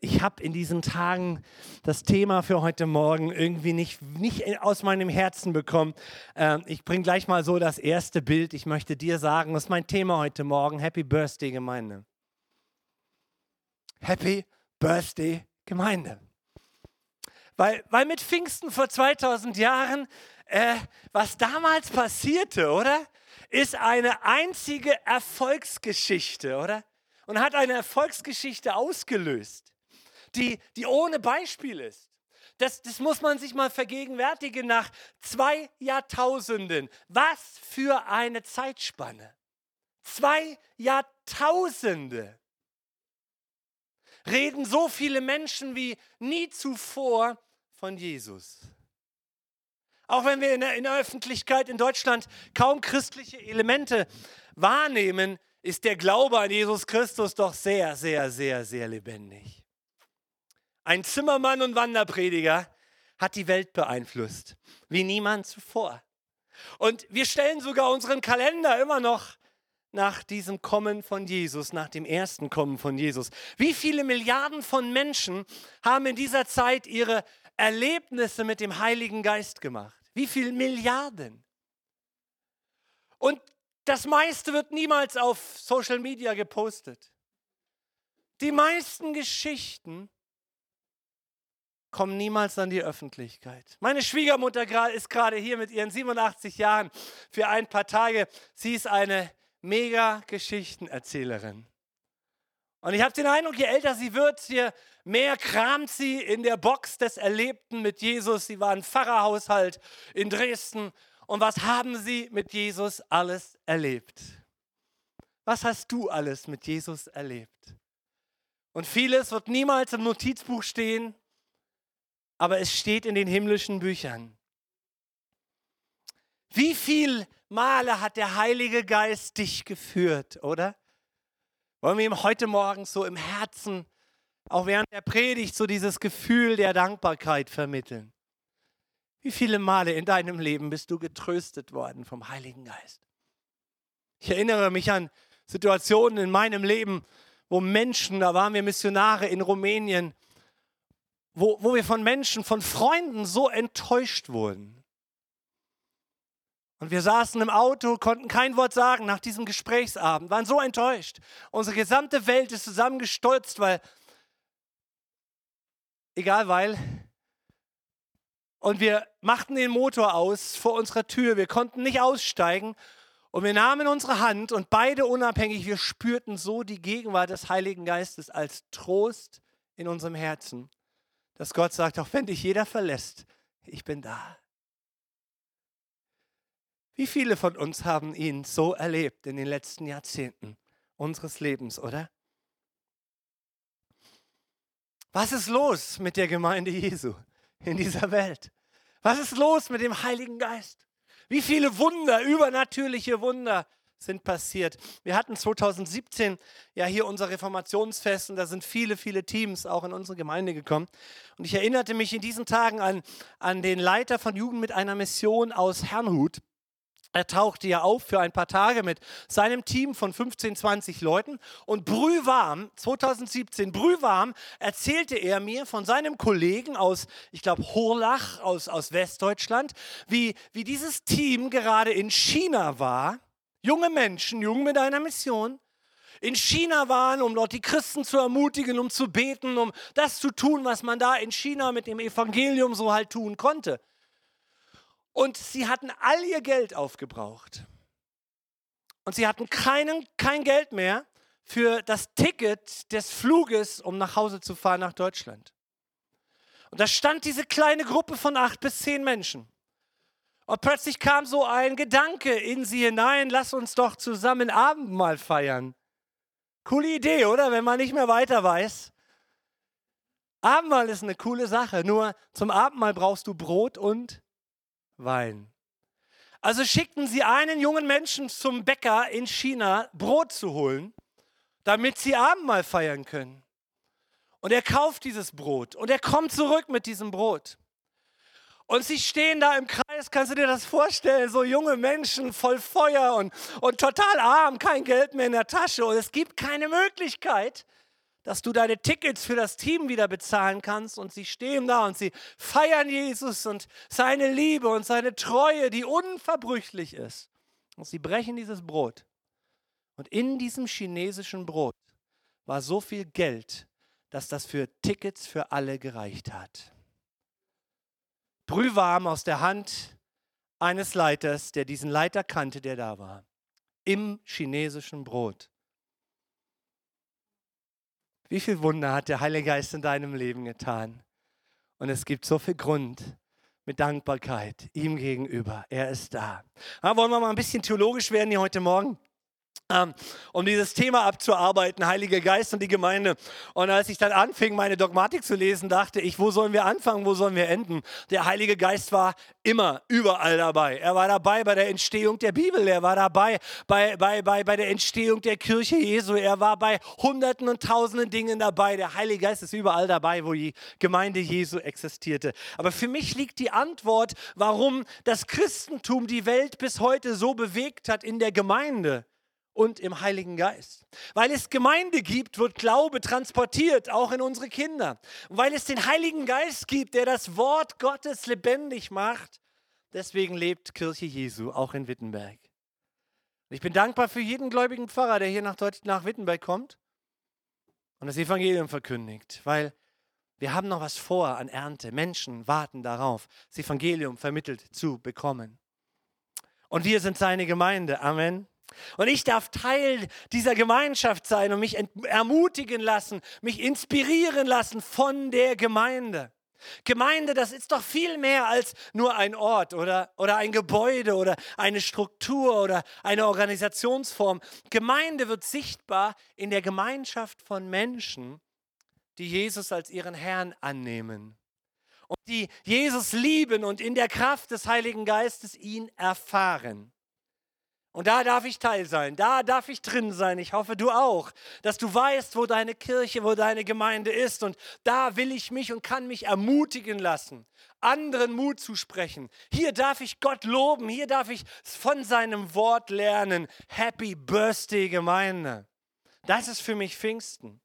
ich habe in diesen Tagen das Thema für heute Morgen irgendwie nicht, nicht aus meinem Herzen bekommen. Ähm, ich bringe gleich mal so das erste Bild. Ich möchte dir sagen, das ist mein Thema heute Morgen. Happy Birthday, Gemeinde. Happy Birthday, Gemeinde. Weil, weil mit Pfingsten vor 2000 Jahren, äh, was damals passierte, oder? Ist eine einzige Erfolgsgeschichte, oder? Und hat eine Erfolgsgeschichte ausgelöst, die, die ohne Beispiel ist. Das, das muss man sich mal vergegenwärtigen nach zwei Jahrtausenden. Was für eine Zeitspanne. Zwei Jahrtausende reden so viele Menschen wie nie zuvor von Jesus. Auch wenn wir in der, in der, Öffentlichkeit in Deutschland kaum christliche Elemente wahrnehmen, ist der Glaube an Jesus Christus doch sehr, sehr, sehr, sehr lebendig. Ein Zimmermann und Wanderprediger hat die Welt beeinflusst, wie niemand zuvor. Und wir stellen sogar unseren Kalender immer noch nach diesem Kommen von Jesus, nach dem ersten Kommen von Jesus. Wie viele Milliarden von Menschen haben in dieser Zeit ihre Erlebnisse mit dem Heiligen Geist gemacht? Wie viele Milliarden? Und das meiste wird niemals auf Social Media gepostet. Die meisten Geschichten kommen niemals an die Öffentlichkeit. Meine Schwiegermutter ist gerade hier mit ihren 87 Jahren für ein paar Tage. Sie ist eine mega Geschichtenerzählerin. Und ich habe den Eindruck, je älter sie wird, je mehr kramt sie in der Box des Erlebten mit Jesus. Sie war ein Pfarrerhaushalt in Dresden. Und was haben sie mit Jesus alles erlebt? Was hast du alles mit Jesus erlebt? Und vieles wird niemals im Notizbuch stehen, aber es steht in den himmlischen Büchern. Wie viel Male hat der Heilige Geist dich geführt, oder? Wollen wir ihm heute Morgen so im Herzen, auch während der Predigt, so dieses Gefühl der Dankbarkeit vermitteln? Wie viele Male in deinem Leben bist du getröstet worden vom Heiligen Geist? Ich erinnere mich an Situationen in meinem Leben, wo Menschen, da waren wir Missionare in Rumänien, wo, wo wir von Menschen, von Freunden so enttäuscht wurden. Und wir saßen im Auto, konnten kein Wort sagen nach diesem Gesprächsabend, waren so enttäuscht. Unsere gesamte Welt ist zusammengestolzt, weil, egal weil. Und wir machten den Motor aus vor unserer Tür, wir konnten nicht aussteigen. Und wir nahmen unsere Hand und beide unabhängig, wir spürten so die Gegenwart des Heiligen Geistes als Trost in unserem Herzen, dass Gott sagt, auch wenn dich jeder verlässt, ich bin da. Wie viele von uns haben ihn so erlebt in den letzten Jahrzehnten unseres Lebens, oder? Was ist los mit der Gemeinde Jesu in dieser Welt? Was ist los mit dem Heiligen Geist? Wie viele Wunder, übernatürliche Wunder sind passiert. Wir hatten 2017 ja hier unser Reformationsfest und da sind viele, viele Teams auch in unsere Gemeinde gekommen. Und ich erinnerte mich in diesen Tagen an, an den Leiter von Jugend mit einer Mission aus Herrnhut. Er tauchte ja auf für ein paar Tage mit seinem Team von 15, 20 Leuten und brühwarm, 2017, brühwarm, erzählte er mir von seinem Kollegen aus, ich glaube, Horlach aus, aus Westdeutschland, wie, wie dieses Team gerade in China war. Junge Menschen, jung mit einer Mission, in China waren, um dort die Christen zu ermutigen, um zu beten, um das zu tun, was man da in China mit dem Evangelium so halt tun konnte. Und sie hatten all ihr Geld aufgebraucht. Und sie hatten keinen, kein Geld mehr für das Ticket des Fluges, um nach Hause zu fahren nach Deutschland. Und da stand diese kleine Gruppe von acht bis zehn Menschen. Und plötzlich kam so ein Gedanke in sie hinein, lass uns doch zusammen Abendmahl feiern. Coole Idee, oder? Wenn man nicht mehr weiter weiß. Abendmahl ist eine coole Sache, nur zum Abendmahl brauchst du Brot und Wein. Also schickten sie einen jungen Menschen zum Bäcker in China, Brot zu holen, damit sie Abendmahl feiern können. Und er kauft dieses Brot und er kommt zurück mit diesem Brot. Und sie stehen da im Kreis, kannst du dir das vorstellen? So junge Menschen voll Feuer und, und total arm, kein Geld mehr in der Tasche. Und es gibt keine Möglichkeit, dass du deine Tickets für das Team wieder bezahlen kannst und sie stehen da und sie feiern Jesus und seine Liebe und seine Treue, die unverbrüchlich ist. Und sie brechen dieses Brot. Und in diesem chinesischen Brot war so viel Geld, dass das für Tickets für alle gereicht hat. Brühwarm aus der Hand eines Leiters, der diesen Leiter kannte, der da war. Im chinesischen Brot. Wie viel Wunder hat der Heilige Geist in deinem Leben getan? Und es gibt so viel Grund mit Dankbarkeit ihm gegenüber. Er ist da. Ja, wollen wir mal ein bisschen theologisch werden hier heute Morgen? Ähm, um dieses Thema abzuarbeiten, Heiliger Geist und die Gemeinde. Und als ich dann anfing, meine Dogmatik zu lesen, dachte ich, wo sollen wir anfangen, wo sollen wir enden? Der Heilige Geist war immer, überall dabei. Er war dabei bei der Entstehung der Bibel, er war dabei bei, bei, bei, bei der Entstehung der Kirche Jesu, er war bei Hunderten und Tausenden Dingen dabei. Der Heilige Geist ist überall dabei, wo die Gemeinde Jesu existierte. Aber für mich liegt die Antwort, warum das Christentum die Welt bis heute so bewegt hat in der Gemeinde und im Heiligen Geist. Weil es Gemeinde gibt, wird Glaube transportiert, auch in unsere Kinder. Und weil es den Heiligen Geist gibt, der das Wort Gottes lebendig macht, deswegen lebt Kirche Jesu auch in Wittenberg. Ich bin dankbar für jeden gläubigen Pfarrer, der hier nach, Deut nach Wittenberg kommt und das Evangelium verkündigt, weil wir haben noch was vor an Ernte. Menschen warten darauf, das Evangelium vermittelt zu bekommen. Und wir sind seine Gemeinde. Amen. Und ich darf Teil dieser Gemeinschaft sein und mich ermutigen lassen, mich inspirieren lassen von der Gemeinde. Gemeinde, das ist doch viel mehr als nur ein Ort oder, oder ein Gebäude oder eine Struktur oder eine Organisationsform. Gemeinde wird sichtbar in der Gemeinschaft von Menschen, die Jesus als ihren Herrn annehmen und die Jesus lieben und in der Kraft des Heiligen Geistes ihn erfahren. Und da darf ich Teil sein, da darf ich drin sein. Ich hoffe, du auch, dass du weißt, wo deine Kirche, wo deine Gemeinde ist. Und da will ich mich und kann mich ermutigen lassen, anderen Mut zu sprechen. Hier darf ich Gott loben, hier darf ich von seinem Wort lernen. Happy Birthday, Gemeinde. Das ist für mich Pfingsten.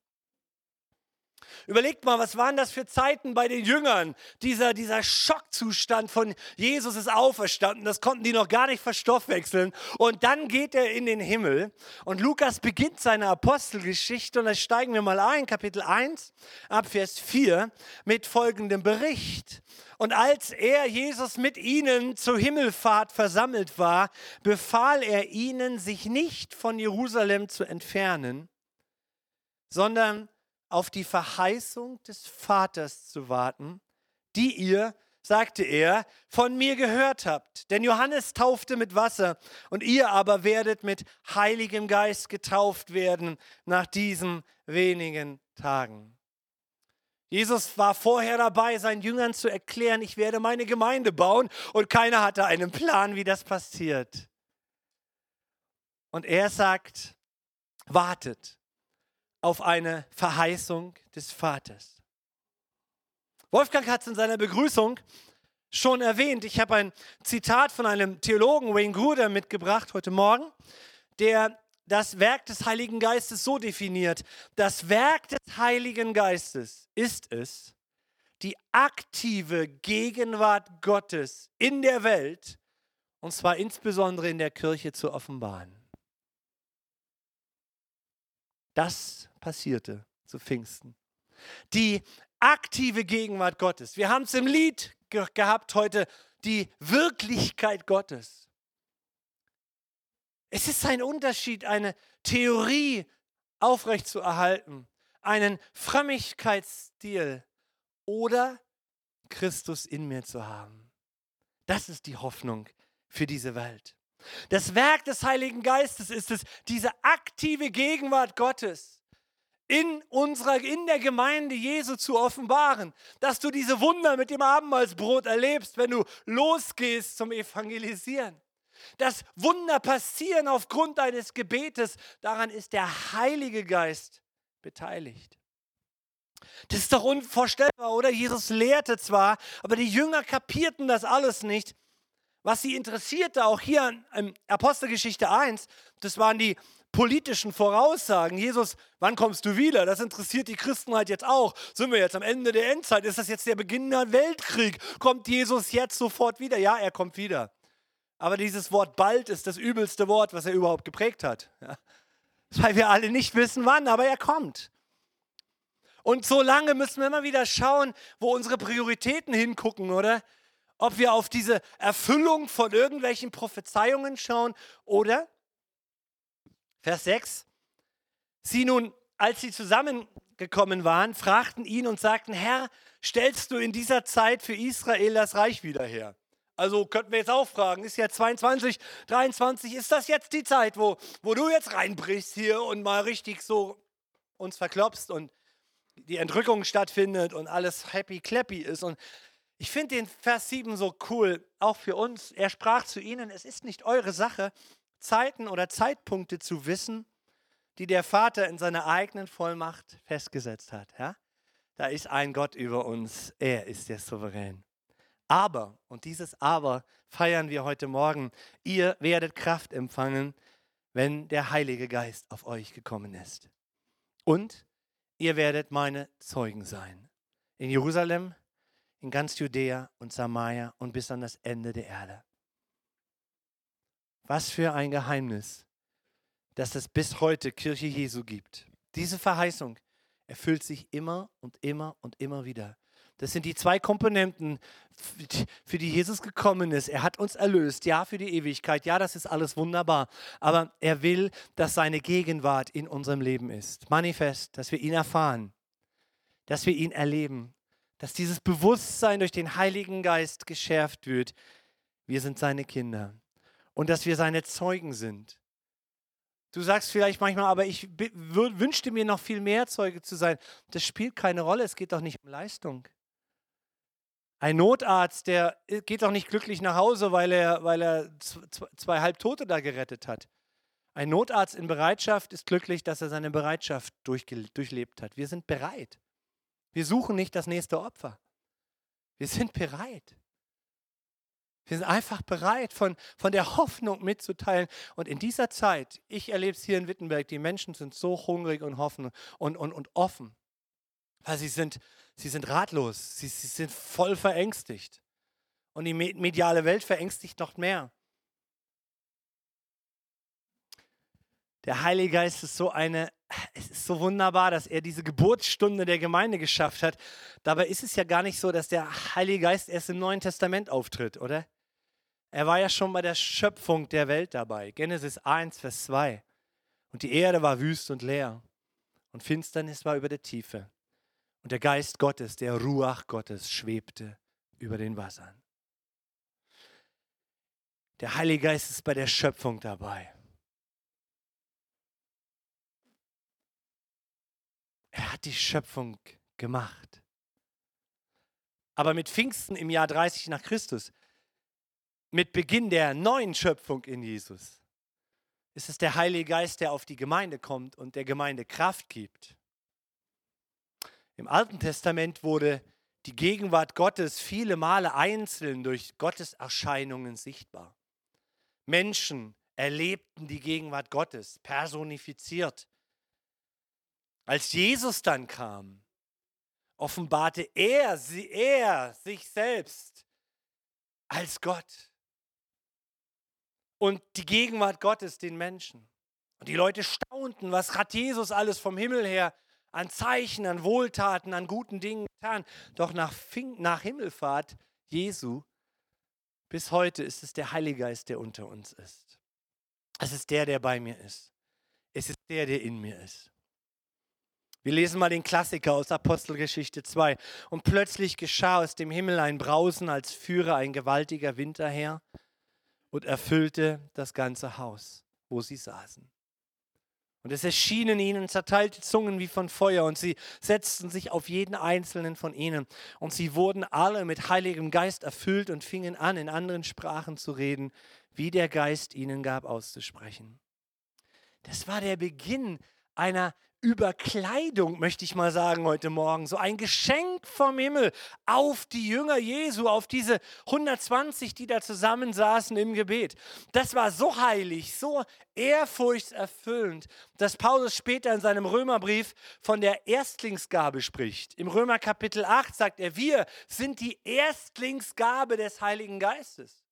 Überlegt mal, was waren das für Zeiten bei den Jüngern? Dieser, dieser Schockzustand von Jesus ist auferstanden, das konnten die noch gar nicht verstoffwechseln. Und dann geht er in den Himmel. Und Lukas beginnt seine Apostelgeschichte und da steigen wir mal ein, Kapitel 1, ab Vers 4, mit folgendem Bericht. Und als er, Jesus, mit ihnen zur Himmelfahrt versammelt war, befahl er ihnen, sich nicht von Jerusalem zu entfernen, sondern auf die Verheißung des Vaters zu warten, die ihr, sagte er, von mir gehört habt. Denn Johannes taufte mit Wasser und ihr aber werdet mit Heiligem Geist getauft werden nach diesen wenigen Tagen. Jesus war vorher dabei, seinen Jüngern zu erklären, ich werde meine Gemeinde bauen und keiner hatte einen Plan, wie das passiert. Und er sagt, wartet, auf eine Verheißung des Vaters. Wolfgang hat es in seiner Begrüßung schon erwähnt. Ich habe ein Zitat von einem Theologen, Wayne Gruder, mitgebracht heute Morgen, der das Werk des Heiligen Geistes so definiert. Das Werk des Heiligen Geistes ist es, die aktive Gegenwart Gottes in der Welt, und zwar insbesondere in der Kirche, zu offenbaren. Das passierte zu Pfingsten. Die aktive Gegenwart Gottes. Wir haben es im Lied ge gehabt heute, die Wirklichkeit Gottes. Es ist ein Unterschied, eine Theorie aufrechtzuerhalten, einen Frömmigkeitsstil oder Christus in mir zu haben. Das ist die Hoffnung für diese Welt. Das Werk des Heiligen Geistes ist es, diese aktive Gegenwart Gottes in unserer, in der Gemeinde Jesu zu offenbaren, dass du diese Wunder mit dem Abendmahlsbrot erlebst, wenn du losgehst zum Evangelisieren. Dass Wunder passieren aufgrund deines Gebetes, daran ist der Heilige Geist beteiligt. Das ist doch unvorstellbar, oder? Jesus lehrte zwar, aber die Jünger kapierten das alles nicht. Was sie interessierte, auch hier in Apostelgeschichte 1, das waren die politischen Voraussagen. Jesus, wann kommst du wieder? Das interessiert die Christen halt jetzt auch. Sind wir jetzt am Ende der Endzeit? Ist das jetzt der Beginn der Weltkrieg? Kommt Jesus jetzt sofort wieder? Ja, er kommt wieder. Aber dieses Wort bald ist das übelste Wort, was er überhaupt geprägt hat. Ja. Weil wir alle nicht wissen, wann, aber er kommt. Und so lange müssen wir immer wieder schauen, wo unsere Prioritäten hingucken, oder? Ob wir auf diese Erfüllung von irgendwelchen Prophezeiungen schauen oder, Vers 6, sie nun, als sie zusammengekommen waren, fragten ihn und sagten, Herr, stellst du in dieser Zeit für Israel das Reich wieder her? Also könnten wir jetzt auch fragen, ist ja 22, 23, ist das jetzt die Zeit, wo, wo du jetzt reinbrichst hier und mal richtig so uns verklopst und die Entrückung stattfindet und alles happy clappy ist. Und ich finde den Vers 7 so cool, auch für uns. Er sprach zu ihnen, es ist nicht eure Sache, Zeiten oder Zeitpunkte zu wissen, die der Vater in seiner eigenen Vollmacht festgesetzt hat. Ja? Da ist ein Gott über uns, er ist der Souverän. Aber, und dieses Aber feiern wir heute Morgen, ihr werdet Kraft empfangen, wenn der Heilige Geist auf euch gekommen ist. Und ihr werdet meine Zeugen sein. In Jerusalem, in ganz Judäa und Samaria und bis an das Ende der Erde. Was für ein Geheimnis, dass es bis heute Kirche Jesu gibt. Diese Verheißung erfüllt sich immer und immer und immer wieder. Das sind die zwei Komponenten, für die Jesus gekommen ist. Er hat uns erlöst, ja, für die Ewigkeit. Ja, das ist alles wunderbar. Aber er will, dass seine Gegenwart in unserem Leben ist. Manifest, dass wir ihn erfahren, dass wir ihn erleben, dass dieses Bewusstsein durch den Heiligen Geist geschärft wird. Wir sind seine Kinder und dass wir seine Zeugen sind. Du sagst vielleicht manchmal, aber ich wünschte mir noch viel mehr Zeuge zu sein. Das spielt keine Rolle, es geht doch nicht um Leistung. Ein Notarzt, der äh, geht doch nicht glücklich nach Hause, weil er, weil er zwei Halbtote da gerettet hat. Ein Notarzt in Bereitschaft ist glücklich, dass er seine Bereitschaft durchlebt hat. Wir sind bereit. Wir suchen nicht das nächste Opfer. Wir sind bereit. Wir sind einfach bereit, von, von der Hoffnung mitzuteilen. Und in dieser Zeit, ich erlebe es hier in Wittenberg, die Menschen sind so hungrig und, hoffen und, und, und offen. Weil sie sind, sie sind ratlos, sie, sie sind voll verängstigt. Und die mediale Welt verängstigt noch mehr. Der Heilige Geist ist so eine, es ist so wunderbar, dass er diese Geburtsstunde der Gemeinde geschafft hat. Dabei ist es ja gar nicht so, dass der Heilige Geist erst im Neuen Testament auftritt, oder? Er war ja schon bei der Schöpfung der Welt dabei. Genesis 1, Vers 2. Und die Erde war wüst und leer. Und Finsternis war über der Tiefe. Und der Geist Gottes, der Ruach Gottes, schwebte über den Wassern. Der Heilige Geist ist bei der Schöpfung dabei. Er hat die Schöpfung gemacht. Aber mit Pfingsten im Jahr 30 nach Christus, mit Beginn der neuen Schöpfung in Jesus, ist es der Heilige Geist, der auf die Gemeinde kommt und der Gemeinde Kraft gibt. Im Alten Testament wurde die Gegenwart Gottes viele Male einzeln durch Gottes Erscheinungen sichtbar. Menschen erlebten die Gegenwart Gottes personifiziert. Als Jesus dann kam, offenbarte er, er sich selbst als Gott und die Gegenwart Gottes den Menschen. Und die Leute staunten, was hat Jesus alles vom Himmel her an Zeichen, an Wohltaten, an guten Dingen getan. Doch nach, nach Himmelfahrt Jesu bis heute ist es der Heilige Geist, der unter uns ist. Es ist der, der bei mir ist. Es ist der, der in mir ist. Wir lesen mal den Klassiker aus Apostelgeschichte 2. Und plötzlich geschah aus dem Himmel ein Brausen, als führe ein gewaltiger Winter her und erfüllte das ganze Haus, wo sie saßen. Und es erschienen ihnen zerteilte Zungen wie von Feuer und sie setzten sich auf jeden einzelnen von ihnen. Und sie wurden alle mit Heiligem Geist erfüllt und fingen an, in anderen Sprachen zu reden, wie der Geist ihnen gab auszusprechen. Das war der Beginn einer Überkleidung, möchte ich mal sagen, heute Morgen. So ein Geschenk vom Himmel auf die Jünger Jesu, auf diese 120, die da zusammensaßen im Gebet. Das war so heilig, so ehrfurchtserfüllend, dass Paulus später in seinem Römerbrief von der Erstlingsgabe spricht. Im Römer Kapitel 8 sagt er, wir sind die Erstlingsgabe des Heiligen Geistes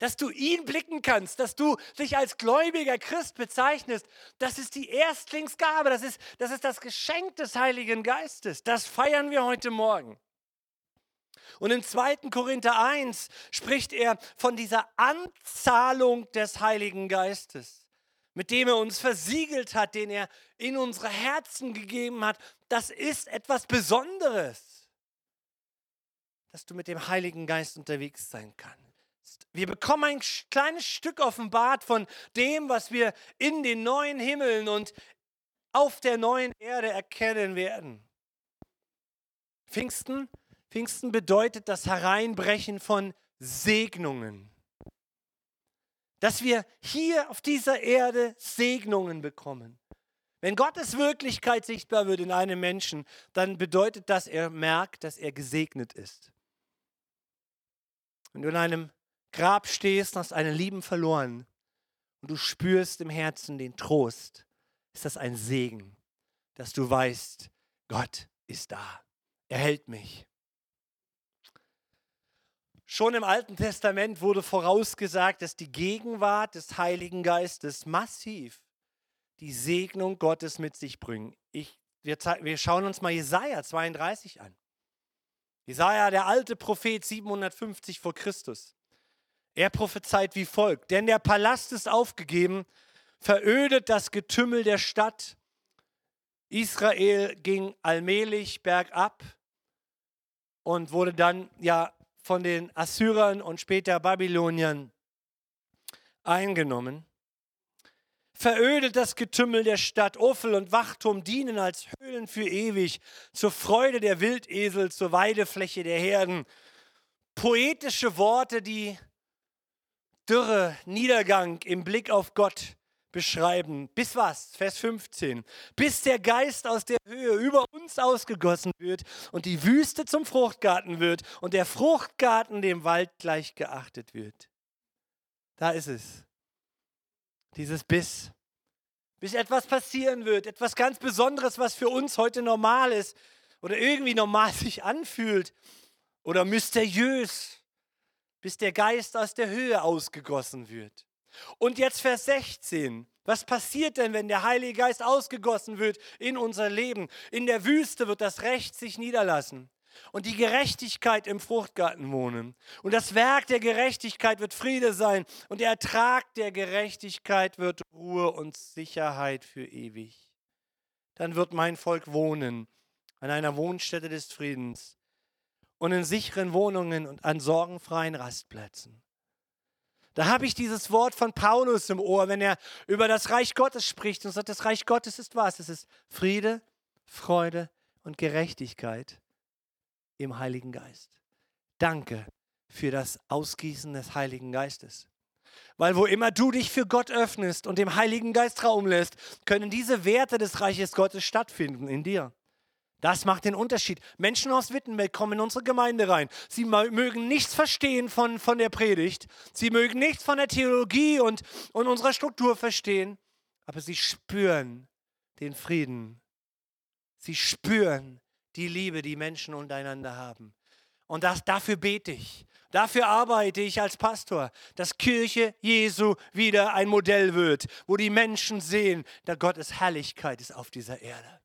dass du ihn blicken kannst, dass du dich als gläubiger Christ bezeichnest. Das ist die Erstlingsgabe, das ist, das ist das Geschenk des Heiligen Geistes. Das feiern wir heute Morgen. Und in 2. Korinther 1 spricht er von dieser Anzahlung des Heiligen Geistes, mit dem er uns versiegelt hat, den er in unsere Herzen gegeben hat. Das ist etwas Besonderes, dass du mit dem Heiligen Geist unterwegs sein kannst. Wir bekommen ein kleines Stück offenbart von dem, was wir in den neuen Himmeln und auf der neuen Erde erkennen werden. Pfingsten, Pfingsten bedeutet das Hereinbrechen von Segnungen. Dass wir hier auf dieser Erde Segnungen bekommen. Wenn Gottes Wirklichkeit sichtbar wird in einem Menschen, dann bedeutet das, er merkt, dass er gesegnet ist. Wenn du in einem Grab stehst hast einen Lieben verloren und du spürst im Herzen den Trost, ist das ein Segen, dass du weißt, Gott ist da. Er hält mich. Schon im Alten Testament wurde vorausgesagt, dass die Gegenwart des Heiligen Geistes massiv die Segnung Gottes mit sich bringt. Ich, wir, wir schauen uns mal Jesaja 32 an. Jesaja, der alte Prophet 750 vor Christus. Er prophezeit wie folgt: Denn der Palast ist aufgegeben, verödet das Getümmel der Stadt. Israel ging allmählich bergab und wurde dann ja von den Assyrern und später Babyloniern eingenommen. Verödet das Getümmel der Stadt, Ophel und Wachturm dienen als Höhlen für ewig, zur Freude der Wildesel, zur Weidefläche der Herden. Poetische Worte, die Dürre, Niedergang im Blick auf Gott beschreiben. Bis was? Vers 15. Bis der Geist aus der Höhe über uns ausgegossen wird und die Wüste zum Fruchtgarten wird und der Fruchtgarten dem Wald gleich geachtet wird. Da ist es. Dieses Bis. Bis etwas passieren wird, etwas ganz Besonderes, was für uns heute normal ist oder irgendwie normal sich anfühlt oder mysteriös bis der Geist aus der Höhe ausgegossen wird. Und jetzt Vers 16. Was passiert denn, wenn der Heilige Geist ausgegossen wird in unser Leben? In der Wüste wird das Recht sich niederlassen und die Gerechtigkeit im Fruchtgarten wohnen. Und das Werk der Gerechtigkeit wird Friede sein und der Ertrag der Gerechtigkeit wird Ruhe und Sicherheit für ewig. Dann wird mein Volk wohnen an einer Wohnstätte des Friedens und in sicheren Wohnungen und an sorgenfreien Rastplätzen. Da habe ich dieses Wort von Paulus im Ohr, wenn er über das Reich Gottes spricht und sagt, das Reich Gottes ist was? Es ist Friede, Freude und Gerechtigkeit im Heiligen Geist. Danke für das Ausgießen des Heiligen Geistes. Weil wo immer du dich für Gott öffnest und dem Heiligen Geist Raum lässt, können diese Werte des Reiches Gottes stattfinden in dir. Das macht den Unterschied. Menschen aus Wittenberg kommen in unsere Gemeinde rein. Sie mögen nichts verstehen von, von der Predigt. Sie mögen nichts von der Theologie und, und unserer Struktur verstehen. Aber sie spüren den Frieden. Sie spüren die Liebe, die Menschen untereinander haben. Und das, dafür bete ich. Dafür arbeite ich als Pastor, dass Kirche Jesu wieder ein Modell wird, wo die Menschen sehen, dass Gottes Herrlichkeit ist auf dieser Erde.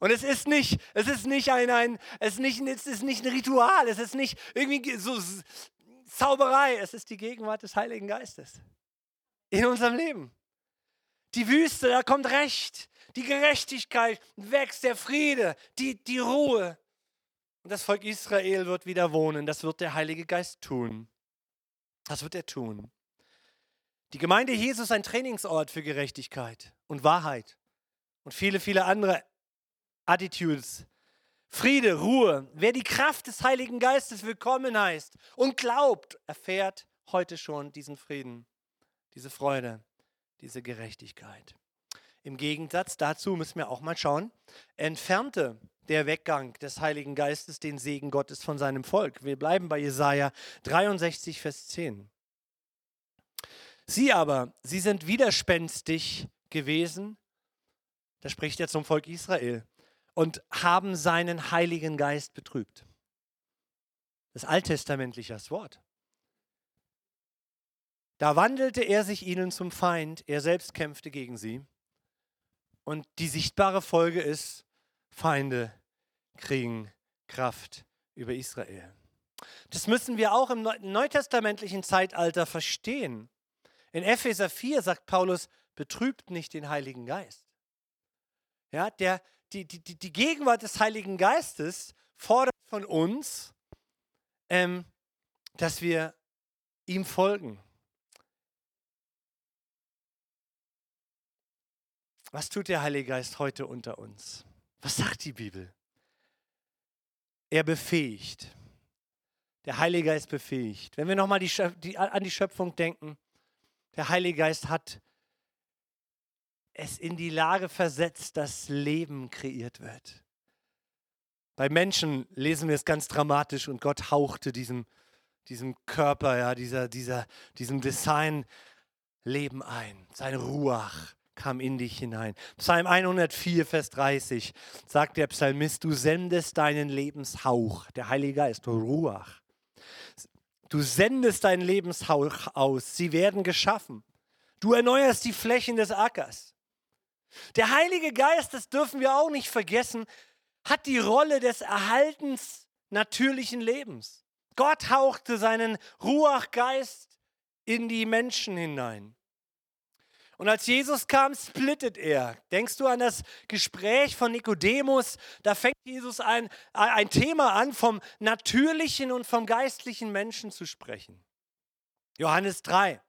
Und es ist nicht, es ist nicht ein, ein es, ist nicht, es ist nicht ein Ritual, es ist nicht irgendwie so Zauberei, es ist die Gegenwart des Heiligen Geistes in unserem Leben. Die Wüste, da kommt Recht, die Gerechtigkeit wächst, der Friede, die, die Ruhe. Und das Volk Israel wird wieder wohnen, das wird der Heilige Geist tun. Das wird er tun. Die Gemeinde Jesus ist ein Trainingsort für Gerechtigkeit und Wahrheit und viele, viele andere Attitudes. Friede, Ruhe. Wer die Kraft des Heiligen Geistes willkommen heißt und glaubt, erfährt heute schon diesen Frieden, diese Freude, diese Gerechtigkeit. Im Gegensatz dazu müssen wir auch mal schauen, entfernte der Weggang des Heiligen Geistes den Segen Gottes von seinem Volk. Wir bleiben bei Jesaja 63, Vers 10. Sie aber, sie sind widerspenstig gewesen, da spricht er zum Volk Israel, und haben seinen Heiligen Geist betrübt. Das alttestamentliche Wort. Da wandelte er sich ihnen zum Feind, er selbst kämpfte gegen sie. Und die sichtbare Folge ist, Feinde kriegen Kraft über Israel. Das müssen wir auch im neutestamentlichen Zeitalter verstehen. In Epheser 4 sagt Paulus, betrübt nicht den Heiligen Geist. Ja, der, die, die, die Gegenwart des Heiligen Geistes fordert von uns, ähm, dass wir ihm folgen. Was tut der Heilige Geist heute unter uns? Was sagt die Bibel? Er befähigt. Der Heilige Geist befähigt. Wenn wir nochmal die, die, an die Schöpfung denken, der Heilige Geist hat es in die Lage versetzt, dass Leben kreiert wird. Bei Menschen lesen wir es ganz dramatisch und Gott hauchte diesem, diesem Körper, ja, dieser, dieser, diesem Design Leben ein, sein Ruach kam in dich hinein. Psalm 104, Vers 30 sagt der Psalmist, du sendest deinen Lebenshauch, der Heilige Geist, Ruach. Du sendest deinen Lebenshauch aus, sie werden geschaffen. Du erneuerst die Flächen des Ackers. Der Heilige Geist, das dürfen wir auch nicht vergessen, hat die Rolle des Erhaltens natürlichen Lebens. Gott hauchte seinen Ruachgeist in die Menschen hinein. Und als Jesus kam, splittet er. Denkst du an das Gespräch von Nikodemus? Da fängt Jesus ein, ein Thema an, vom natürlichen und vom geistlichen Menschen zu sprechen. Johannes 3.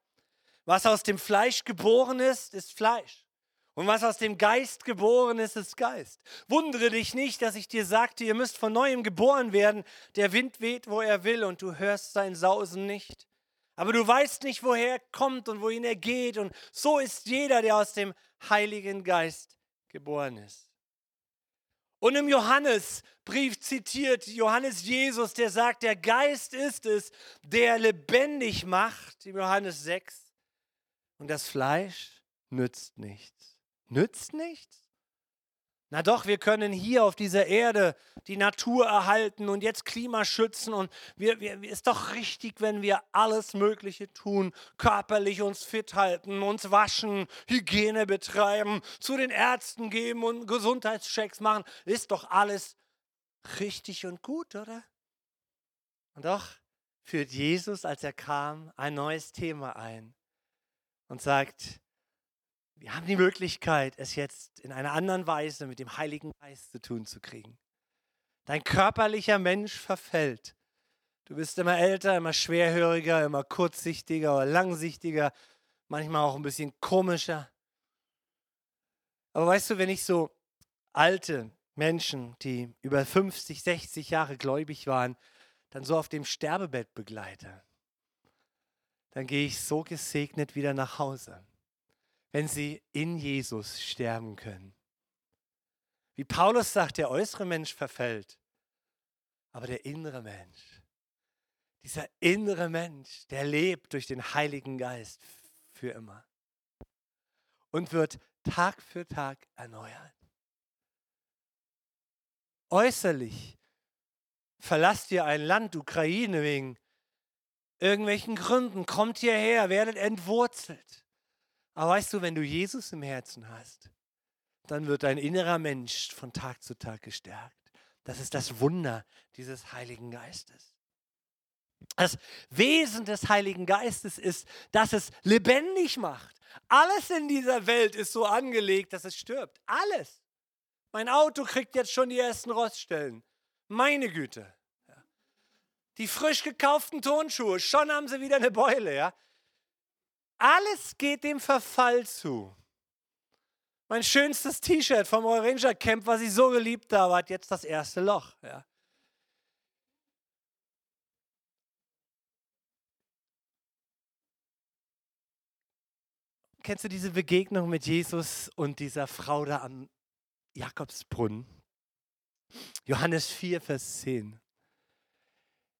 Was aus dem Fleisch geboren ist, ist Fleisch. Und was aus dem Geist geboren ist, ist Geist. Wundere dich nicht, dass ich dir sagte, ihr müsst von neuem geboren werden. Der Wind weht, wo er will, und du hörst sein Sausen nicht aber du weißt nicht, woher er kommt und wohin er geht. Und so ist jeder, der aus dem Heiligen Geist geboren ist. Und im Johannesbrief zitiert Johannes Jesus, der sagt, der Geist ist es, der lebendig macht, im Johannes 6. Und das Fleisch nützt nichts. Nützt nichts? Na doch, wir können hier auf dieser Erde die Natur erhalten und jetzt Klima schützen und wir, wir, ist doch richtig, wenn wir alles Mögliche tun, körperlich uns fit halten, uns waschen, Hygiene betreiben, zu den Ärzten gehen und Gesundheitschecks machen. Ist doch alles richtig und gut, oder? Und doch führt Jesus, als er kam, ein neues Thema ein und sagt, wir haben die Möglichkeit, es jetzt in einer anderen Weise mit dem Heiligen Geist zu tun zu kriegen. Dein körperlicher Mensch verfällt. Du bist immer älter, immer schwerhöriger, immer kurzsichtiger oder langsichtiger, manchmal auch ein bisschen komischer. Aber weißt du, wenn ich so alte Menschen, die über 50, 60 Jahre gläubig waren, dann so auf dem Sterbebett begleite, dann gehe ich so gesegnet wieder nach Hause wenn sie in Jesus sterben können. Wie Paulus sagt, der äußere Mensch verfällt, aber der innere Mensch, dieser innere Mensch, der lebt durch den Heiligen Geist für immer und wird Tag für Tag erneuert. Äußerlich verlasst ihr ein Land, Ukraine, wegen irgendwelchen Gründen, kommt hierher, werdet entwurzelt. Aber weißt du, wenn du Jesus im Herzen hast, dann wird dein innerer Mensch von Tag zu Tag gestärkt. Das ist das Wunder dieses Heiligen Geistes. Das Wesen des Heiligen Geistes ist, dass es lebendig macht. Alles in dieser Welt ist so angelegt, dass es stirbt. Alles. Mein Auto kriegt jetzt schon die ersten Roststellen. Meine Güte. Die frisch gekauften Turnschuhe, schon haben sie wieder eine Beule. Ja? Alles geht dem Verfall zu. Mein schönstes T-Shirt vom Ranger Camp, was ich so geliebt habe, hat jetzt das erste Loch. Ja. Kennst du diese Begegnung mit Jesus und dieser Frau da am Jakobsbrunnen? Johannes 4, Vers 10.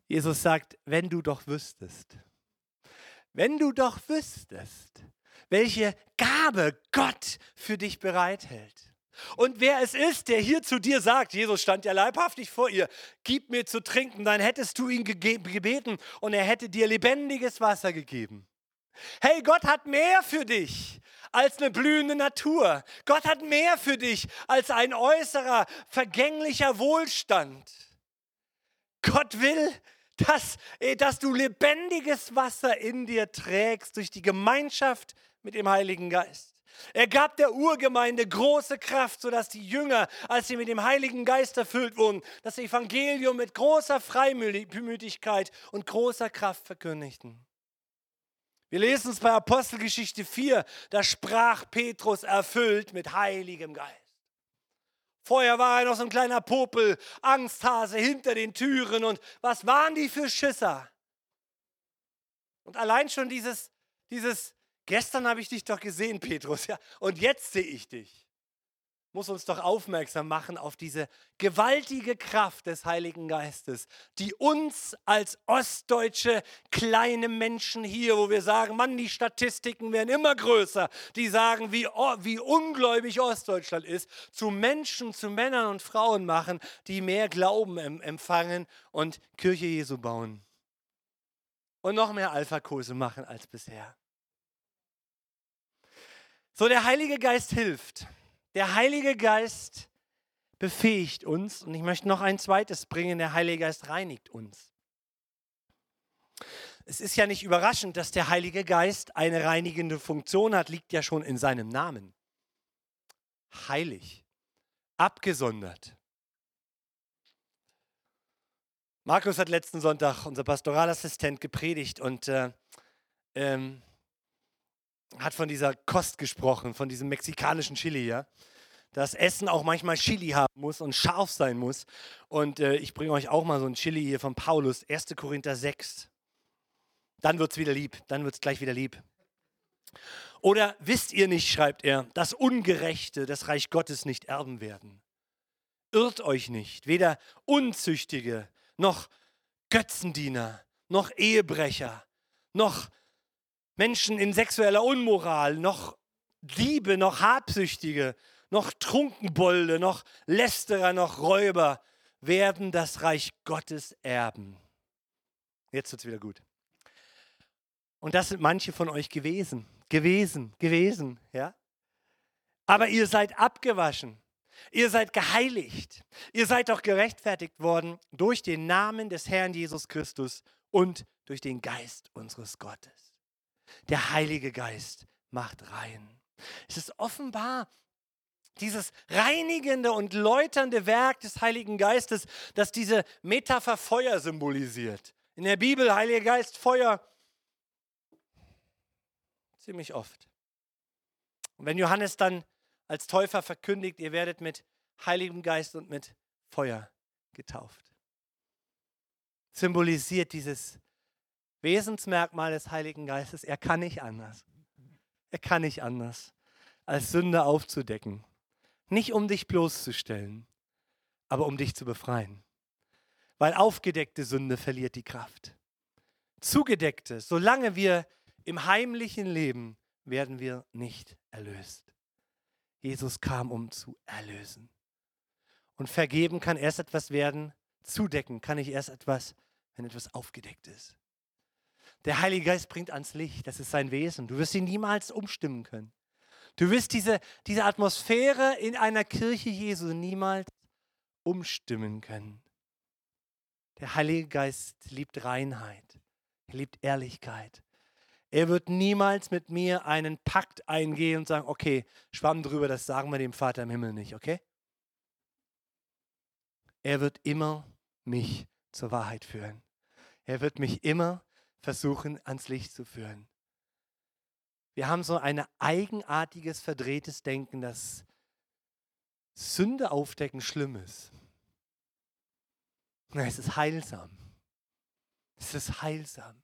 Jesus sagt, wenn du doch wüsstest, wenn du doch wüsstest, welche Gabe Gott für dich bereithält. Und wer es ist, der hier zu dir sagt, Jesus stand ja leibhaftig vor ihr, gib mir zu trinken, dann hättest du ihn gebeten und er hätte dir lebendiges Wasser gegeben. Hey, Gott hat mehr für dich als eine blühende Natur. Gott hat mehr für dich als ein äußerer, vergänglicher Wohlstand. Gott will, dass, eh, dass du lebendiges Wasser in dir trägst durch die Gemeinschaft mit dem Heiligen Geist. Er gab der Urgemeinde große Kraft, sodass die Jünger, als sie mit dem Heiligen Geist erfüllt wurden, das Evangelium mit großer Freimütigkeit und großer Kraft verkündigten. Wir lesen es bei Apostelgeschichte 4, da sprach Petrus erfüllt mit Heiligem Geist. Vorher war er noch so ein kleiner Popel, Angsthase hinter den Türen und was waren die für Schisser? Und allein schon dieses, dieses, gestern habe ich dich doch gesehen, Petrus, ja, und jetzt sehe ich dich muss uns doch aufmerksam machen auf diese gewaltige Kraft des Heiligen Geistes, die uns als ostdeutsche kleine Menschen hier, wo wir sagen, Mann, die Statistiken werden immer größer, die sagen, wie, wie ungläubig Ostdeutschland ist, zu Menschen, zu Männern und Frauen machen, die mehr Glauben empfangen und Kirche Jesu bauen. Und noch mehr Alpha-Kurse machen als bisher. So, der Heilige Geist hilft. Der Heilige Geist befähigt uns und ich möchte noch ein zweites bringen, der Heilige Geist reinigt uns. Es ist ja nicht überraschend, dass der Heilige Geist eine reinigende Funktion hat, liegt ja schon in seinem Namen. Heilig, abgesondert. Markus hat letzten Sonntag, unser Pastoralassistent, gepredigt und äh, ähm, hat von dieser Kost gesprochen, von diesem mexikanischen Chili, ja. Das Essen auch manchmal Chili haben muss und scharf sein muss. Und äh, ich bringe euch auch mal so ein Chili hier von Paulus, 1. Korinther 6. Dann wird es wieder lieb, dann wird es gleich wieder lieb. Oder wisst ihr nicht, schreibt er, dass Ungerechte das Reich Gottes nicht erben werden? Irrt euch nicht, weder Unzüchtige, noch Götzendiener, noch Ehebrecher, noch Menschen in sexueller Unmoral, noch Diebe, noch Habsüchtige, noch Trunkenbolde, noch Lästerer, noch Räuber werden das Reich Gottes erben. Jetzt wird es wieder gut. Und das sind manche von euch gewesen, gewesen, gewesen, ja? Aber ihr seid abgewaschen. Ihr seid geheiligt. Ihr seid doch gerechtfertigt worden durch den Namen des Herrn Jesus Christus und durch den Geist unseres Gottes. Der Heilige Geist macht rein. Es ist offenbar dieses reinigende und läuternde Werk des Heiligen Geistes, das diese Metapher Feuer symbolisiert. In der Bibel Heiliger Geist, Feuer, ziemlich oft. Und wenn Johannes dann als Täufer verkündigt, ihr werdet mit Heiligem Geist und mit Feuer getauft, symbolisiert dieses Wesensmerkmal des Heiligen Geistes, er kann nicht anders. Er kann nicht anders, als Sünde aufzudecken. Nicht um dich bloßzustellen, aber um dich zu befreien. Weil aufgedeckte Sünde verliert die Kraft. Zugedeckte, solange wir im heimlichen leben, werden wir nicht erlöst. Jesus kam, um zu erlösen. Und vergeben kann erst etwas werden, zudecken kann ich erst etwas, wenn etwas aufgedeckt ist. Der Heilige Geist bringt ans Licht. Das ist sein Wesen. Du wirst ihn niemals umstimmen können. Du wirst diese, diese Atmosphäre in einer Kirche Jesu niemals umstimmen können. Der Heilige Geist liebt Reinheit. Er liebt Ehrlichkeit. Er wird niemals mit mir einen Pakt eingehen und sagen, okay, schwamm drüber, das sagen wir dem Vater im Himmel nicht, okay? Er wird immer mich zur Wahrheit führen. Er wird mich immer versuchen ans Licht zu führen. Wir haben so ein eigenartiges, verdrehtes Denken, dass Sünde aufdecken schlimm ist. Nein, es ist heilsam. Es ist heilsam.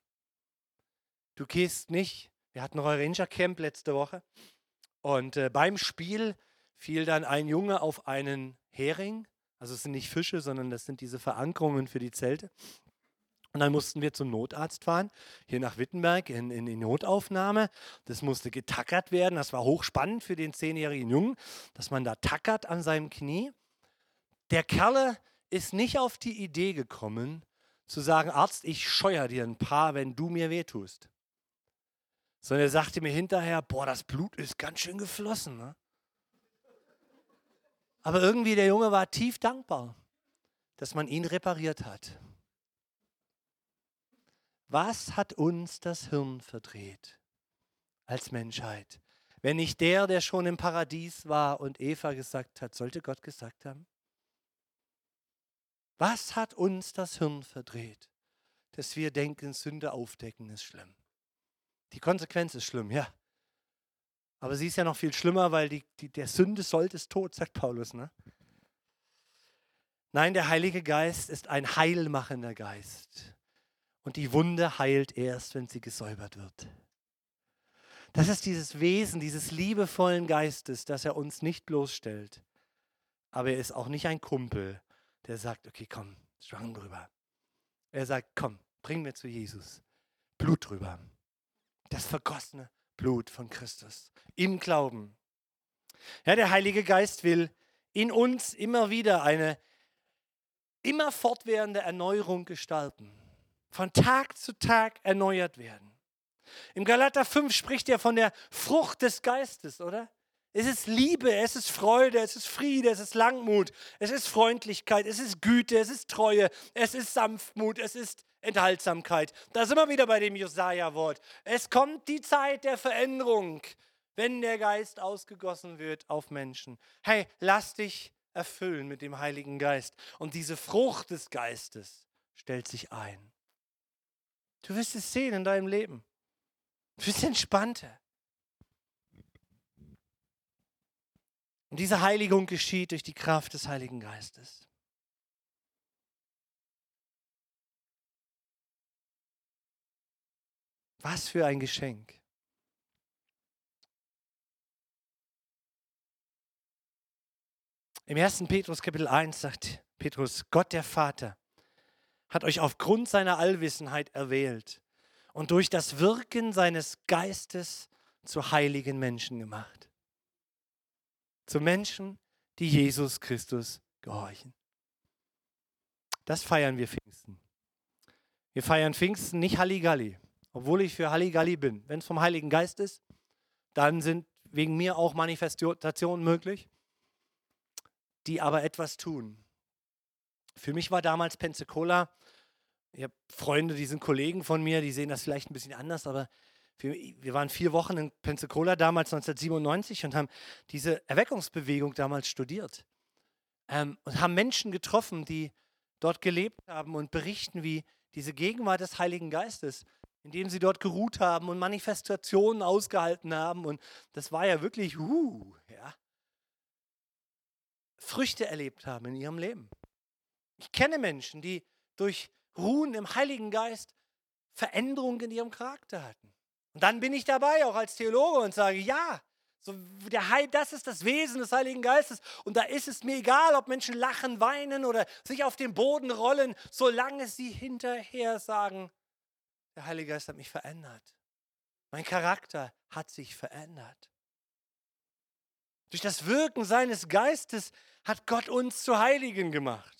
Du gehst nicht, Wir hatten Roy Ranger Camp letzte Woche und äh, beim Spiel fiel dann ein Junge auf einen Hering. Also es sind nicht Fische, sondern das sind diese Verankerungen für die Zelte. Und dann mussten wir zum Notarzt fahren, hier nach Wittenberg in, in die Notaufnahme. Das musste getackert werden. Das war hochspannend für den zehnjährigen Jungen, dass man da tackert an seinem Knie. Der Kerle ist nicht auf die Idee gekommen, zu sagen, Arzt, ich scheuer dir ein paar, wenn du mir wehtust. Sondern er sagte mir hinterher, boah, das Blut ist ganz schön geflossen. Ne? Aber irgendwie der Junge war tief dankbar, dass man ihn repariert hat. Was hat uns das Hirn verdreht als Menschheit? Wenn nicht der, der schon im Paradies war und Eva gesagt hat, sollte Gott gesagt haben? Was hat uns das Hirn verdreht, dass wir denken, Sünde aufdecken ist schlimm? Die Konsequenz ist schlimm, ja. Aber sie ist ja noch viel schlimmer, weil die, die, der Sünde sollte es tot, sagt Paulus. Ne? Nein, der Heilige Geist ist ein heilmachender Geist. Und die Wunde heilt erst, wenn sie gesäubert wird. Das ist dieses Wesen, dieses liebevollen Geistes, das er uns nicht bloßstellt. Aber er ist auch nicht ein Kumpel, der sagt, okay, komm, schwang drüber. Er sagt, komm, bring mir zu Jesus. Blut drüber. Das vergossene Blut von Christus. Im Glauben. Ja, der Heilige Geist will in uns immer wieder eine immer fortwährende Erneuerung gestalten. Von Tag zu Tag erneuert werden. Im Galater 5 spricht er von der Frucht des Geistes, oder? Es ist Liebe, es ist Freude, es ist Friede, es ist Langmut, es ist Freundlichkeit, es ist Güte, es ist Treue, es ist Sanftmut, es ist Enthaltsamkeit. Da sind wir wieder bei dem Jesaja-Wort. Es kommt die Zeit der Veränderung, wenn der Geist ausgegossen wird auf Menschen. Hey, lass dich erfüllen mit dem Heiligen Geist. Und diese Frucht des Geistes stellt sich ein. Du wirst es sehen in deinem Leben. Du wirst entspannter. Und diese Heiligung geschieht durch die Kraft des Heiligen Geistes. Was für ein Geschenk. Im 1. Petrus Kapitel 1 sagt Petrus, Gott der Vater hat euch aufgrund seiner Allwissenheit erwählt und durch das Wirken seines Geistes zu heiligen Menschen gemacht. Zu Menschen, die Jesus Christus gehorchen. Das feiern wir Pfingsten. Wir feiern Pfingsten nicht Halligalli obwohl ich für Halligalli bin. Wenn es vom Heiligen Geist ist, dann sind wegen mir auch Manifestationen möglich, die aber etwas tun. Für mich war damals Pensacola, ich habe Freunde, die sind Kollegen von mir, die sehen das vielleicht ein bisschen anders, aber für, wir waren vier Wochen in Pensacola damals 1997 und haben diese Erweckungsbewegung damals studiert ähm, und haben Menschen getroffen, die dort gelebt haben und berichten, wie diese Gegenwart des Heiligen Geistes indem sie dort geruht haben und Manifestationen ausgehalten haben. Und das war ja wirklich, uh, ja, Früchte erlebt haben in ihrem Leben. Ich kenne Menschen, die durch Ruhen im Heiligen Geist Veränderungen in ihrem Charakter hatten. Und dann bin ich dabei, auch als Theologe, und sage, ja, so der Heil, das ist das Wesen des Heiligen Geistes. Und da ist es mir egal, ob Menschen lachen, weinen oder sich auf den Boden rollen, solange sie hinterher sagen, der Heilige Geist hat mich verändert. Mein Charakter hat sich verändert. Durch das Wirken seines Geistes hat Gott uns zu Heiligen gemacht.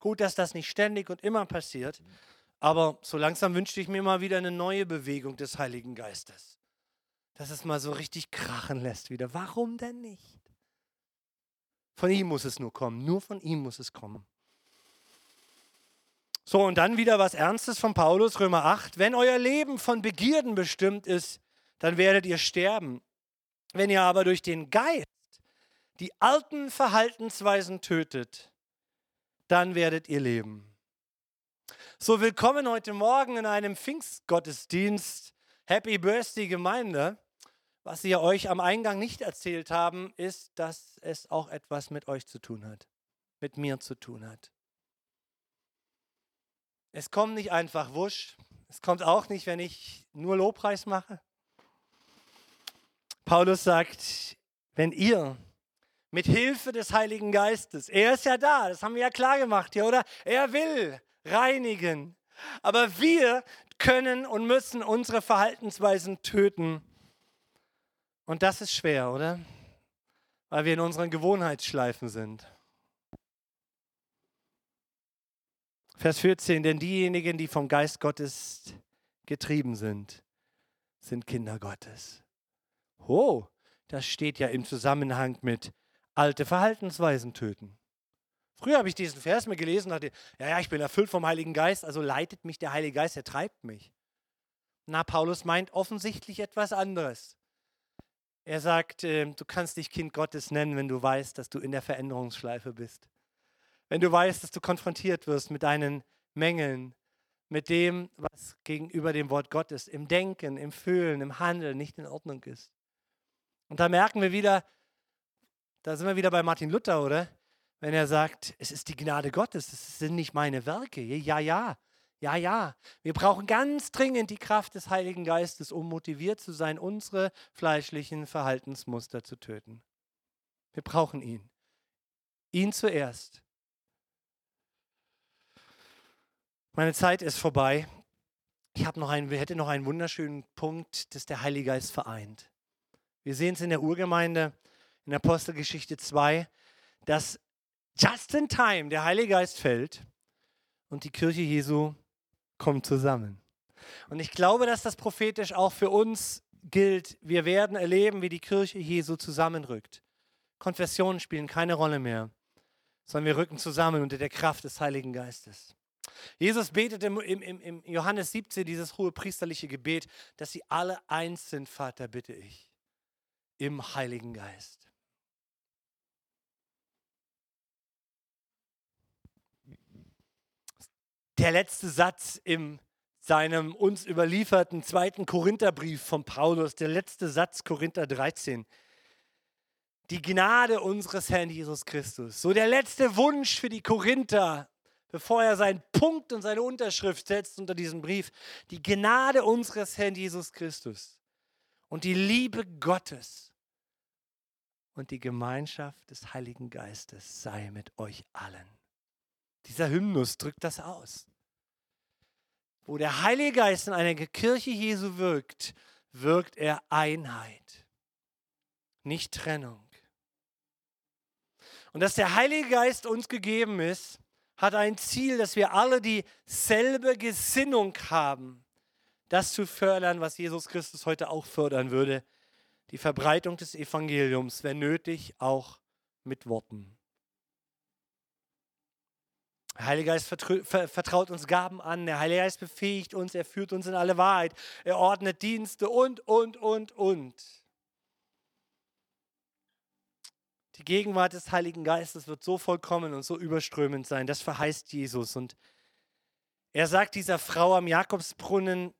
Gut, dass das nicht ständig und immer passiert, aber so langsam wünschte ich mir mal wieder eine neue Bewegung des Heiligen Geistes. Dass es mal so richtig krachen lässt wieder. Warum denn nicht? Von ihm muss es nur kommen. Nur von ihm muss es kommen. So, und dann wieder was Ernstes von Paulus, Römer 8. Wenn euer Leben von Begierden bestimmt ist, dann werdet ihr sterben. Wenn ihr aber durch den Geist die alten Verhaltensweisen tötet, dann werdet ihr leben. So, willkommen heute Morgen in einem Pfingstgottesdienst. Happy Birthday Gemeinde. Was sie euch am Eingang nicht erzählt haben, ist, dass es auch etwas mit euch zu tun hat, mit mir zu tun hat. Es kommt nicht einfach wusch. Es kommt auch nicht, wenn ich nur Lobpreis mache. Paulus sagt, wenn ihr mit Hilfe des Heiligen Geistes, er ist ja da, das haben wir ja klar gemacht hier, oder? Er will reinigen. Aber wir können und müssen unsere Verhaltensweisen töten. Und das ist schwer, oder? Weil wir in unseren Gewohnheitsschleifen sind. Vers 14, denn diejenigen, die vom Geist Gottes getrieben sind, sind Kinder Gottes. Oh, das steht ja im Zusammenhang mit alte Verhaltensweisen töten. Früher habe ich diesen Vers mir gelesen und dachte, ja, ja, ich bin erfüllt vom Heiligen Geist, also leitet mich der Heilige Geist, er treibt mich. Na, Paulus meint offensichtlich etwas anderes. Er sagt, äh, du kannst dich Kind Gottes nennen, wenn du weißt, dass du in der Veränderungsschleife bist. Wenn du weißt, dass du konfrontiert wirst mit deinen Mängeln, mit dem, was gegenüber dem Wort Gottes im Denken, im Fühlen, im Handeln nicht in Ordnung ist. Und da merken wir wieder, da sind wir wieder bei Martin Luther, oder? Wenn er sagt, es ist die Gnade Gottes, es sind nicht meine Werke. Ja, ja, ja, ja. Wir brauchen ganz dringend die Kraft des Heiligen Geistes, um motiviert zu sein, unsere fleischlichen Verhaltensmuster zu töten. Wir brauchen ihn. Ihn zuerst. Meine Zeit ist vorbei. Ich noch einen, hätte noch einen wunderschönen Punkt, das der Heilige Geist vereint. Wir sehen es in der Urgemeinde, in Apostelgeschichte 2, dass just in time der Heilige Geist fällt und die Kirche Jesu kommt zusammen. Und ich glaube, dass das prophetisch auch für uns gilt. Wir werden erleben, wie die Kirche Jesu zusammenrückt. Konfessionen spielen keine Rolle mehr, sondern wir rücken zusammen unter der Kraft des Heiligen Geistes. Jesus betet im, im, im Johannes 17 dieses hohe priesterliche Gebet, dass sie alle eins sind, Vater, bitte ich, im Heiligen Geist. Der letzte Satz in seinem uns überlieferten zweiten Korintherbrief von Paulus, der letzte Satz Korinther 13. Die Gnade unseres Herrn Jesus Christus. So der letzte Wunsch für die Korinther bevor er seinen Punkt und seine Unterschrift setzt unter diesem Brief, die Gnade unseres Herrn Jesus Christus und die Liebe Gottes und die Gemeinschaft des Heiligen Geistes sei mit euch allen. Dieser Hymnus drückt das aus. Wo der Heilige Geist in einer Kirche Jesu wirkt, wirkt er Einheit, nicht Trennung. Und dass der Heilige Geist uns gegeben ist, hat ein Ziel, dass wir alle dieselbe Gesinnung haben, das zu fördern, was Jesus Christus heute auch fördern würde, die Verbreitung des Evangeliums, wenn nötig, auch mit Worten. Der Heilige Geist vertraut uns Gaben an, der Heilige Geist befähigt uns, er führt uns in alle Wahrheit, er ordnet Dienste und, und, und, und. Die Gegenwart des Heiligen Geistes wird so vollkommen und so überströmend sein. Das verheißt Jesus. Und er sagt dieser Frau am Jakobsbrunnen,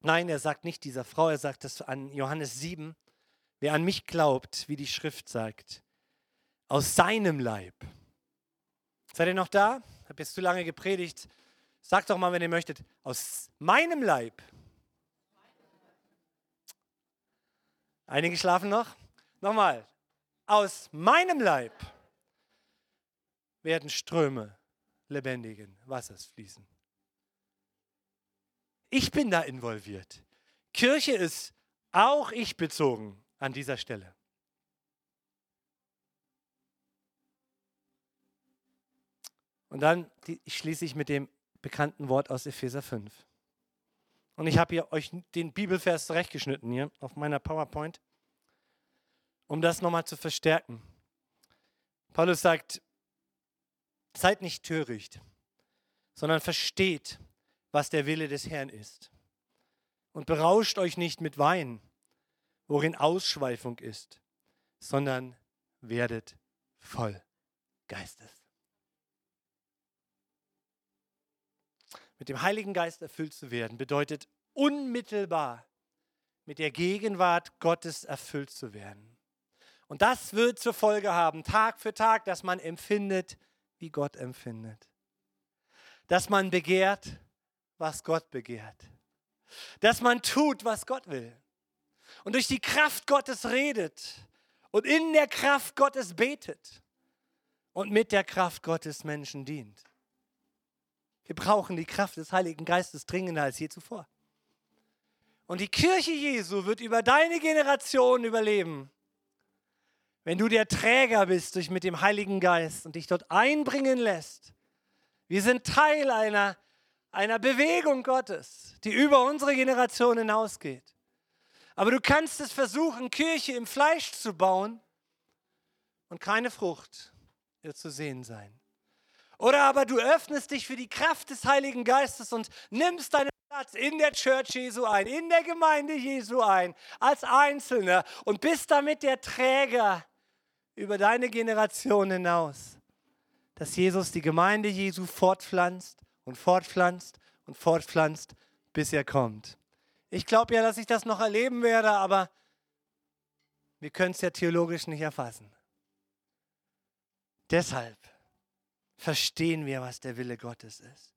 nein, er sagt nicht dieser Frau, er sagt das an Johannes 7, wer an mich glaubt, wie die Schrift sagt, aus seinem Leib. Seid ihr noch da? Habe jetzt zu lange gepredigt. Sagt doch mal, wenn ihr möchtet, aus meinem Leib. Einige schlafen noch? Nochmal aus meinem Leib werden Ströme lebendigen Wassers fließen. Ich bin da involviert. Kirche ist auch ich bezogen an dieser Stelle. Und dann schließe ich mit dem bekannten Wort aus Epheser 5. Und ich habe hier euch den Bibelvers zurechtgeschnitten hier auf meiner PowerPoint um das nochmal zu verstärken. Paulus sagt, seid nicht töricht, sondern versteht, was der Wille des Herrn ist. Und berauscht euch nicht mit Wein, worin Ausschweifung ist, sondern werdet voll Geistes. Mit dem Heiligen Geist erfüllt zu werden bedeutet unmittelbar mit der Gegenwart Gottes erfüllt zu werden. Und das wird zur Folge haben, Tag für Tag, dass man empfindet, wie Gott empfindet. Dass man begehrt, was Gott begehrt. Dass man tut, was Gott will. und durch die Kraft Gottes redet und in der Kraft Gottes betet und mit der Kraft Gottes Menschen dient. Wir brauchen die Kraft des Heiligen Geistes dringender als je zuvor. Und die Kirche Jesu wird über deine Generation überleben, wenn du der Träger bist durch mit dem Heiligen Geist und dich dort einbringen lässt. Wir sind Teil einer, einer Bewegung Gottes, die über unsere Generation hinausgeht. Aber du kannst es versuchen, Kirche im Fleisch zu bauen und keine Frucht wird zu sehen sein. Oder aber du öffnest dich für die Kraft des Heiligen Geistes und nimmst deinen Platz in der Church Jesu ein, in der Gemeinde Jesu ein, als Einzelner und bist damit der Träger über deine Generation hinaus, dass Jesus die Gemeinde Jesu fortpflanzt und fortpflanzt und fortpflanzt, bis er kommt. Ich glaube ja, dass ich das noch erleben werde, aber wir können es ja theologisch nicht erfassen. Deshalb verstehen wir, was der Wille Gottes ist.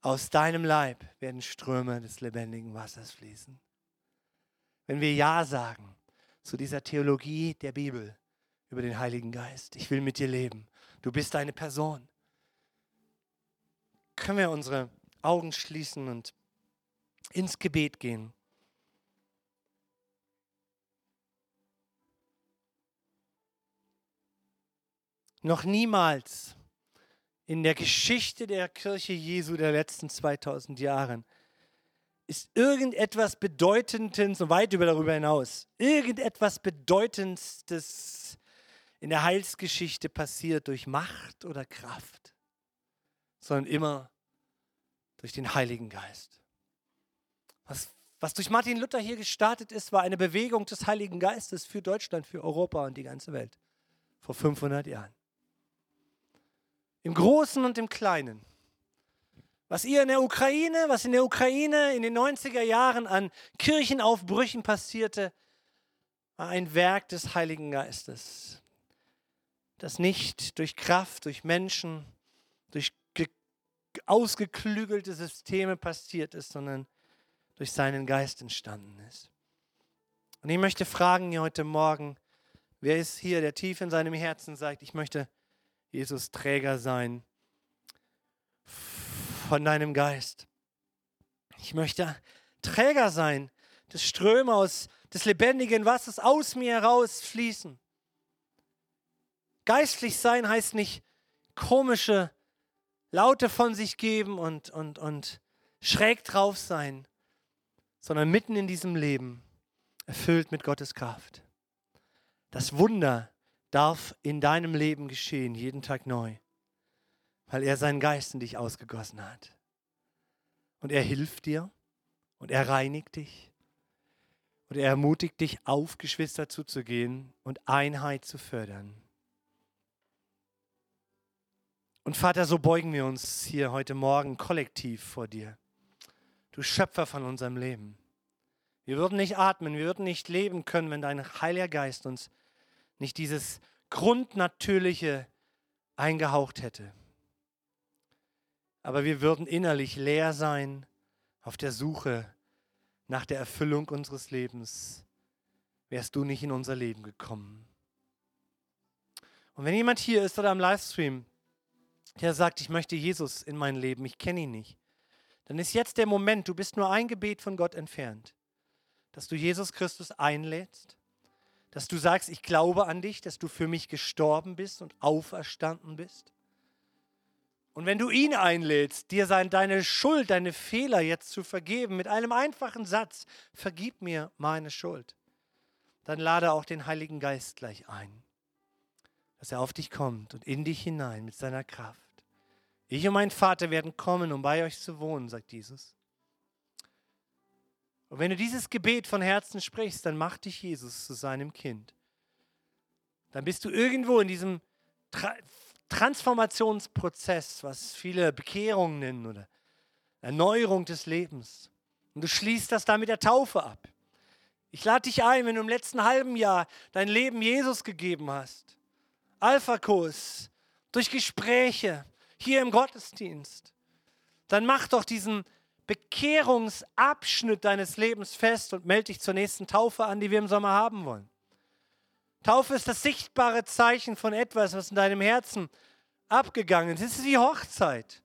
Aus deinem Leib werden Ströme des lebendigen Wassers fließen. Wenn wir Ja sagen zu dieser Theologie der Bibel über den Heiligen Geist, ich will mit dir leben, du bist eine Person, können wir unsere Augen schließen und ins Gebet gehen. Noch niemals in der Geschichte der Kirche Jesu der letzten 2000 Jahre ist irgendetwas Bedeutendes, so weit über darüber hinaus, irgendetwas Bedeutendes in der Heilsgeschichte passiert durch Macht oder Kraft, sondern immer durch den Heiligen Geist. Was, was durch Martin Luther hier gestartet ist, war eine Bewegung des Heiligen Geistes für Deutschland, für Europa und die ganze Welt vor 500 Jahren. Im Großen und im Kleinen. Was ihr in der Ukraine, was in der Ukraine in den 90er Jahren an Kirchenaufbrüchen passierte, war ein Werk des Heiligen Geistes, das nicht durch Kraft, durch Menschen, durch ausgeklügelte Systeme passiert ist, sondern durch seinen Geist entstanden ist. Und ich möchte fragen hier heute Morgen, wer ist hier, der tief in seinem Herzen sagt, ich möchte Jesus Träger sein von deinem Geist. Ich möchte Träger sein, dass Ströme aus des lebendigen Wassers aus mir heraus fließen. Geistlich sein heißt nicht komische Laute von sich geben und, und, und schräg drauf sein, sondern mitten in diesem Leben erfüllt mit Gottes Kraft. Das Wunder darf in deinem Leben geschehen, jeden Tag neu, weil er seinen Geist in dich ausgegossen hat. Und er hilft dir und er reinigt dich und er ermutigt dich, auf Geschwister zuzugehen und Einheit zu fördern. Und Vater, so beugen wir uns hier heute Morgen kollektiv vor dir. Du Schöpfer von unserem Leben. Wir würden nicht atmen, wir würden nicht leben können, wenn dein Heiliger Geist uns nicht dieses Grundnatürliche eingehaucht hätte. Aber wir würden innerlich leer sein auf der Suche nach der Erfüllung unseres Lebens. Wärst du nicht in unser Leben gekommen. Und wenn jemand hier ist oder am Livestream, der sagt, ich möchte Jesus in mein Leben, ich kenne ihn nicht, dann ist jetzt der Moment, du bist nur ein Gebet von Gott entfernt, dass du Jesus Christus einlädst dass du sagst, ich glaube an dich, dass du für mich gestorben bist und auferstanden bist. Und wenn du ihn einlädst, dir sein, deine Schuld, deine Fehler jetzt zu vergeben, mit einem einfachen Satz, vergib mir meine Schuld, dann lade auch den Heiligen Geist gleich ein, dass er auf dich kommt und in dich hinein mit seiner Kraft. Ich und mein Vater werden kommen, um bei euch zu wohnen, sagt Jesus. Und wenn du dieses Gebet von Herzen sprichst, dann macht dich Jesus zu seinem Kind. Dann bist du irgendwo in diesem Tra Transformationsprozess, was viele Bekehrungen nennen oder Erneuerung des Lebens. Und du schließt das da mit der Taufe ab. Ich lade dich ein, wenn du im letzten halben Jahr dein Leben Jesus gegeben hast. Alpha-Kurs, durch Gespräche, hier im Gottesdienst. Dann mach doch diesen Bekehrungsabschnitt deines Lebens fest und melde dich zur nächsten Taufe an, die wir im Sommer haben wollen. Taufe ist das sichtbare Zeichen von etwas, was in deinem Herzen abgegangen ist. Es ist wie Hochzeit.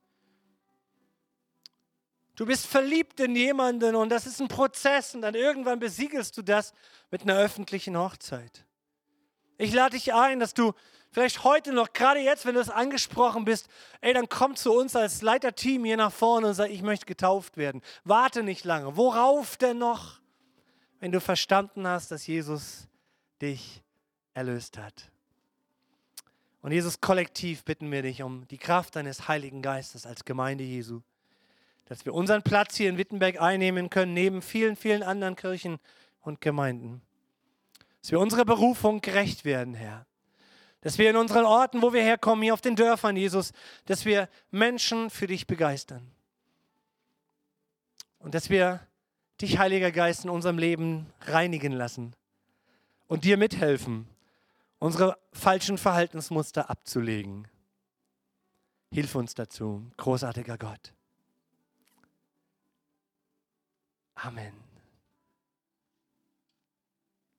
Du bist verliebt in jemanden und das ist ein Prozess und dann irgendwann besiegelst du das mit einer öffentlichen Hochzeit. Ich lade dich ein, dass du vielleicht heute noch, gerade jetzt, wenn du es angesprochen bist, ey, dann komm zu uns als Leiterteam hier nach vorne und sag, ich möchte getauft werden. Warte nicht lange. Worauf denn noch? Wenn du verstanden hast, dass Jesus dich erlöst hat. Und Jesus, kollektiv bitten wir dich um die Kraft deines Heiligen Geistes als Gemeinde Jesu, dass wir unseren Platz hier in Wittenberg einnehmen können, neben vielen, vielen anderen Kirchen und Gemeinden. Dass wir unserer Berufung gerecht werden, Herr. Dass wir in unseren Orten, wo wir herkommen, hier auf den Dörfern, Jesus, dass wir Menschen für dich begeistern. Und dass wir dich, Heiliger Geist, in unserem Leben reinigen lassen und dir mithelfen, unsere falschen Verhaltensmuster abzulegen. Hilf uns dazu, großartiger Gott. Amen.